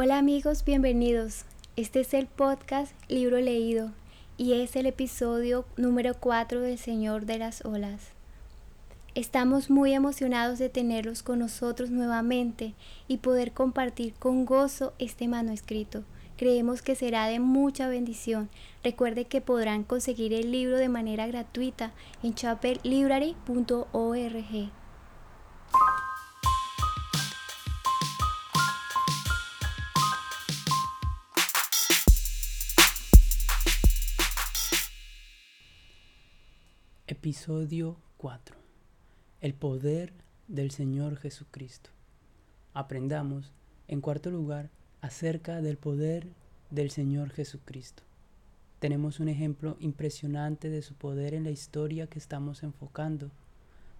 Hola amigos, bienvenidos. Este es el podcast Libro Leído y es el episodio número 4 del Señor de las Olas. Estamos muy emocionados de tenerlos con nosotros nuevamente y poder compartir con gozo este manuscrito. Creemos que será de mucha bendición. Recuerde que podrán conseguir el libro de manera gratuita en chapellibrary.org. Episodio 4. El poder del Señor Jesucristo. Aprendamos, en cuarto lugar, acerca del poder del Señor Jesucristo. Tenemos un ejemplo impresionante de su poder en la historia que estamos enfocando.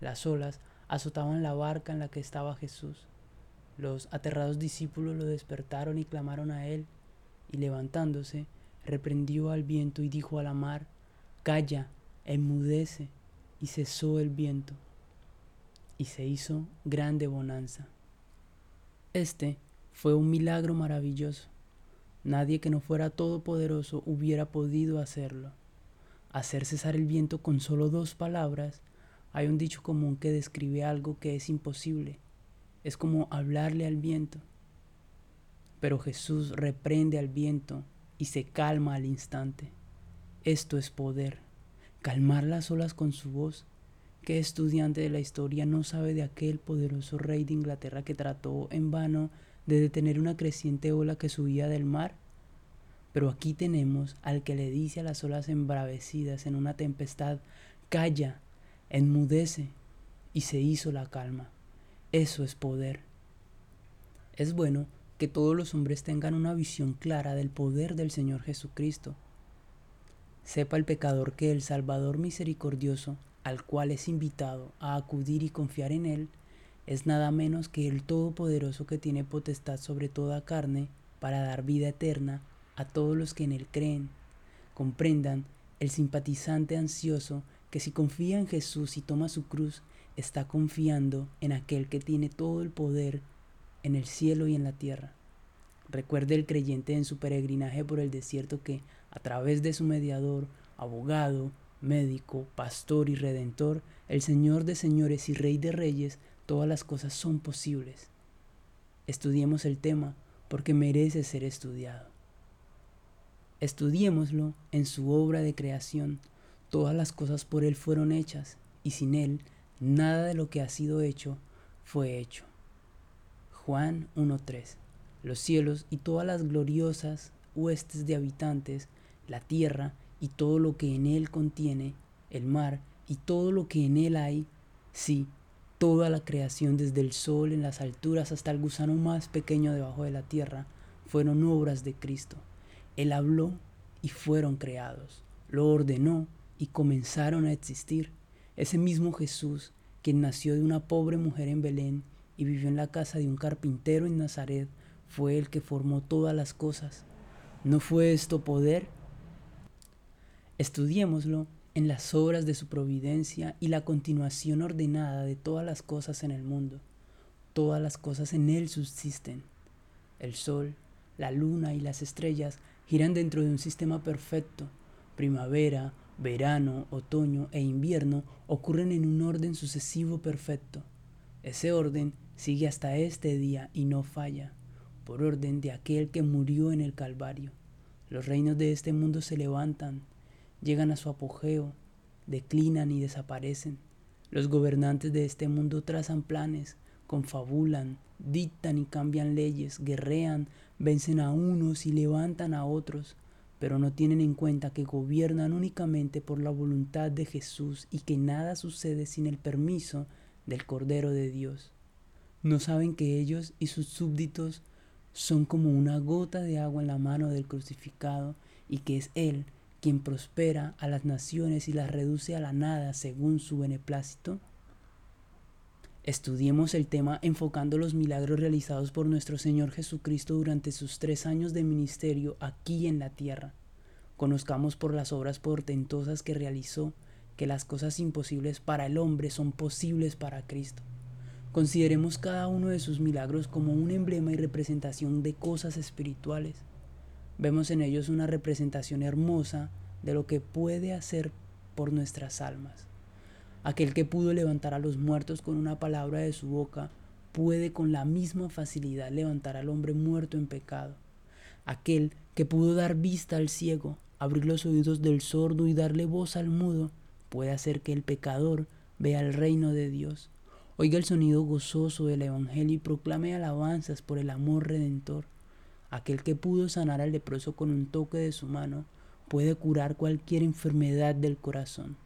Las olas azotaban la barca en la que estaba Jesús. Los aterrados discípulos lo despertaron y clamaron a él, y levantándose, reprendió al viento y dijo a la mar, Calla, enmudece y cesó el viento y se hizo grande bonanza. Este fue un milagro maravilloso. Nadie que no fuera todopoderoso hubiera podido hacerlo. Hacer cesar el viento con solo dos palabras, hay un dicho común que describe algo que es imposible. Es como hablarle al viento. Pero Jesús reprende al viento y se calma al instante. Esto es poder calmar las olas con su voz. ¿Qué estudiante de la historia no sabe de aquel poderoso rey de Inglaterra que trató en vano de detener una creciente ola que subía del mar? Pero aquí tenemos al que le dice a las olas embravecidas en una tempestad, calla, enmudece, y se hizo la calma. Eso es poder. Es bueno que todos los hombres tengan una visión clara del poder del Señor Jesucristo Sepa el pecador que el Salvador misericordioso, al cual es invitado a acudir y confiar en Él, es nada menos que el Todopoderoso que tiene potestad sobre toda carne para dar vida eterna a todos los que en Él creen. Comprendan el simpatizante ansioso que si confía en Jesús y toma su cruz, está confiando en aquel que tiene todo el poder en el cielo y en la tierra. Recuerde el creyente en su peregrinaje por el desierto que, a través de su mediador, abogado, médico, pastor y redentor, el Señor de señores y Rey de reyes, todas las cosas son posibles. Estudiemos el tema porque merece ser estudiado. Estudiémoslo en su obra de creación. Todas las cosas por Él fueron hechas y sin Él nada de lo que ha sido hecho fue hecho. Juan 1.3 los cielos y todas las gloriosas huestes de habitantes, la tierra y todo lo que en él contiene, el mar y todo lo que en él hay, sí, toda la creación desde el sol en las alturas hasta el gusano más pequeño debajo de la tierra, fueron obras de Cristo. Él habló y fueron creados, lo ordenó y comenzaron a existir. Ese mismo Jesús, quien nació de una pobre mujer en Belén y vivió en la casa de un carpintero en Nazaret, fue el que formó todas las cosas. ¿No fue esto poder? Estudiémoslo en las obras de su providencia y la continuación ordenada de todas las cosas en el mundo. Todas las cosas en él subsisten. El sol, la luna y las estrellas giran dentro de un sistema perfecto. Primavera, verano, otoño e invierno ocurren en un orden sucesivo perfecto. Ese orden sigue hasta este día y no falla por orden de aquel que murió en el Calvario. Los reinos de este mundo se levantan, llegan a su apogeo, declinan y desaparecen. Los gobernantes de este mundo trazan planes, confabulan, dictan y cambian leyes, guerrean, vencen a unos y levantan a otros, pero no tienen en cuenta que gobiernan únicamente por la voluntad de Jesús y que nada sucede sin el permiso del Cordero de Dios. No saben que ellos y sus súbditos son como una gota de agua en la mano del crucificado y que es Él quien prospera a las naciones y las reduce a la nada según su beneplácito? Estudiemos el tema enfocando los milagros realizados por nuestro Señor Jesucristo durante sus tres años de ministerio aquí en la tierra. Conozcamos por las obras portentosas que realizó que las cosas imposibles para el hombre son posibles para Cristo. consideremos cada uno de sus milagros como un emblema y representación de cosas espirituales. Vemos en ellos una representación hermosa de lo que puede hacer por nuestras almas. Aquel que pudo levantar a los muertos con una palabra de su boca, puede con la misma facilidad levantar al hombre muerto en pecado. Aquel que pudo dar vista al ciego, abrir los oídos del sordo y darle voz al mudo, puede hacer que el pecador vea el reino de Dios. Oiga el sonido gozoso del Evangelio y proclame alabanzas por el amor redentor. Aquel que pudo sanar al leproso con un toque de su mano, puede curar cualquier enfermedad del corazón.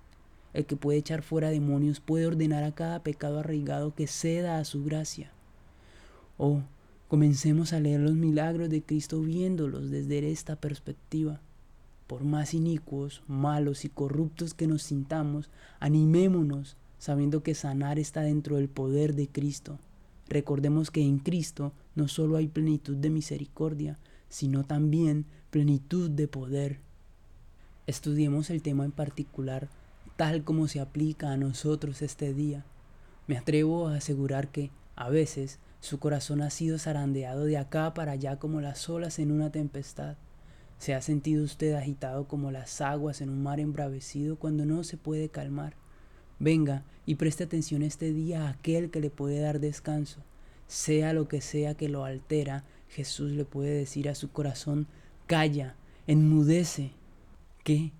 El que puede echar fuera demonios puede ordenar a cada pecado arraigado que ceda a su gracia. Oh, comencemos a leer los milagros de Cristo viéndolos desde esta perspectiva. Por más inicuos, malos y corruptos que nos sintamos, animémonos sabiendo que sanar está dentro del poder de Cristo. Recordemos que en Cristo no solo hay plenitud de misericordia, sino también plenitud de poder. Estudiemos el tema en particular tal como se aplica a nosotros este día. Me atrevo a asegurar que, a veces, su corazón ha sido zarandeado de acá para allá como las olas en una tempestad. ¿Se ha sentido usted agitado como las aguas en un mar embravecido cuando no se puede calmar? Venga y preste atención este día a aquel que le puede dar descanso. Sea lo que sea que lo altera, Jesús le puede decir a su corazón, calla, enmudece. ¿Qué?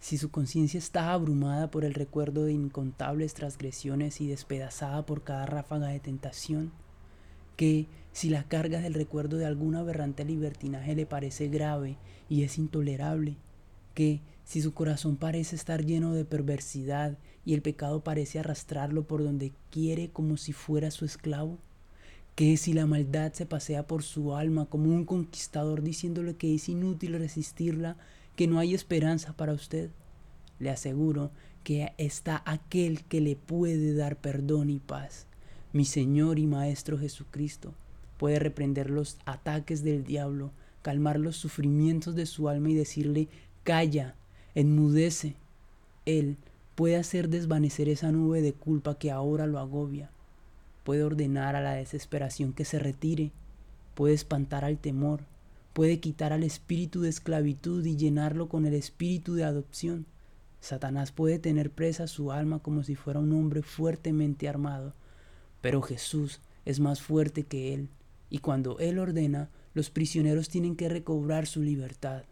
si su conciencia está abrumada por el recuerdo de incontables transgresiones y despedazada por cada ráfaga de tentación, que si la carga del recuerdo de algún aberrante libertinaje le parece grave y es intolerable, que si su corazón parece estar lleno de perversidad y el pecado parece arrastrarlo por donde quiere como si fuera su esclavo, que si la maldad se pasea por su alma como un conquistador diciéndole que es inútil resistirla que no hay esperanza para usted. Le aseguro que está aquel que le puede dar perdón y paz. Mi Señor y Maestro Jesucristo puede reprender los ataques del diablo, calmar los sufrimientos de su alma y decirle, calla, enmudece. Él puede hacer desvanecer esa nube de culpa que ahora lo agobia. Puede ordenar a la desesperación que se retire. Puede espantar al temor puede quitar al espíritu de esclavitud y llenarlo con el espíritu de adopción. Satanás puede tener presa su alma como si fuera un hombre fuertemente armado, pero Jesús es más fuerte que él, y cuando él ordena, los prisioneros tienen que recobrar su libertad.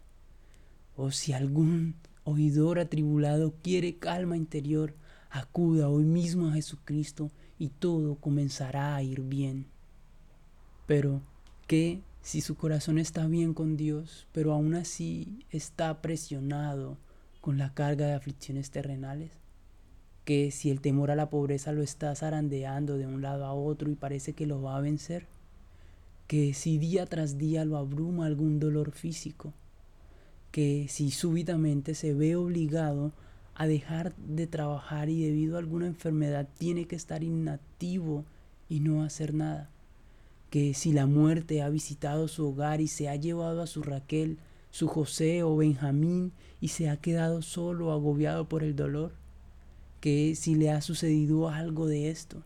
O si algún oidor atribulado quiere calma interior, acuda hoy mismo a Jesucristo y todo comenzará a ir bien. Pero, ¿qué si su corazón está bien con Dios, pero aún así está presionado con la carga de aflicciones terrenales, que si el temor a la pobreza lo está zarandeando de un lado a otro y parece que lo va a vencer, que si día tras día lo abruma algún dolor físico, que si súbitamente se ve obligado a dejar de trabajar y debido a alguna enfermedad tiene que estar inactivo y no hacer nada que si la muerte ha visitado su hogar y se ha llevado a su Raquel, su José o Benjamín y se ha quedado solo, agobiado por el dolor, que si le ha sucedido algo de esto.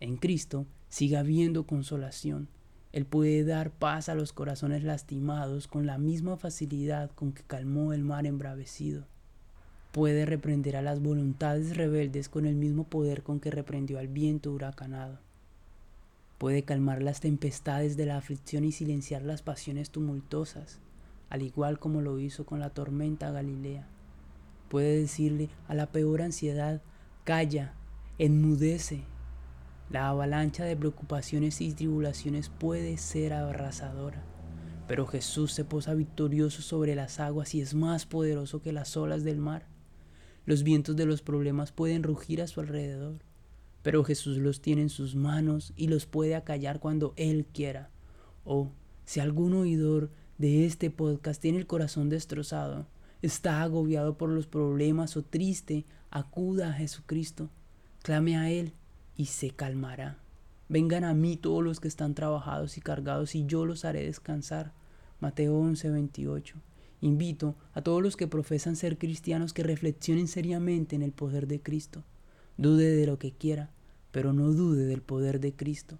En Cristo siga habiendo consolación. Él puede dar paz a los corazones lastimados con la misma facilidad con que calmó el mar embravecido. Puede reprender a las voluntades rebeldes con el mismo poder con que reprendió al viento huracanado Puede calmar las tempestades de la aflicción y silenciar las pasiones tumultuosas, al igual como lo hizo con la tormenta Galilea. Puede decirle a la peor ansiedad, calla, enmudece. La avalancha de preocupaciones y tribulaciones puede ser arrasadora, pero Jesús se posa victorioso sobre las aguas y es más poderoso que las olas del mar. Los vientos de los problemas pueden rugir a su alrededor, pero Jesús los tiene en sus manos y los puede acallar cuando Él quiera. O si algún oidor de este podcast tiene el corazón destrozado, está agobiado por los problemas o triste, acuda a Jesucristo, clame a Él y se calmará. Vengan a mí todos los que están trabajados y cargados y yo los haré descansar. Mateo 11:28. Invito a todos los que profesan ser cristianos que reflexionen seriamente en el poder de Cristo. Dude de lo que quiera, pero no dude del poder de Cristo.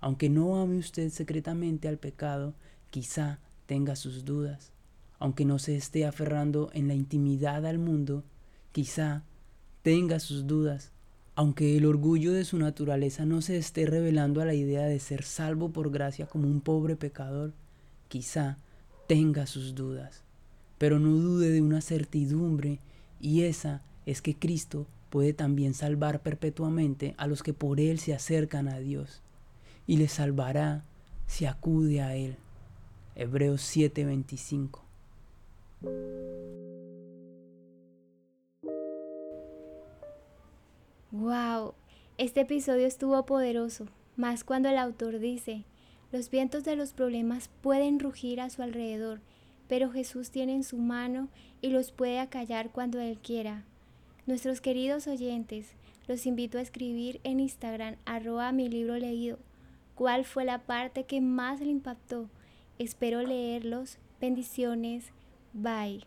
Aunque no ame usted secretamente al pecado, quizá tenga sus dudas. Aunque no se esté aferrando en la intimidad al mundo, quizá tenga sus dudas. Aunque el orgullo de su naturaleza no se esté revelando a la idea de ser salvo por gracia como un pobre pecador, quizá tenga sus dudas. Pero no dude de una certidumbre, y esa es que Cristo puede también salvar perpetuamente a los que por Él se acercan a Dios, y les salvará si acude a Él. Hebreos 7:25 Wow, este episodio estuvo poderoso, más cuando el autor dice, los vientos de los problemas pueden rugir a su alrededor, pero Jesús tiene en su mano y los puede acallar cuando Él quiera. Nuestros queridos oyentes, los invito a escribir en Instagram arroba mi libro leído cuál fue la parte que más le impactó. Espero leerlos. Bendiciones. Bye.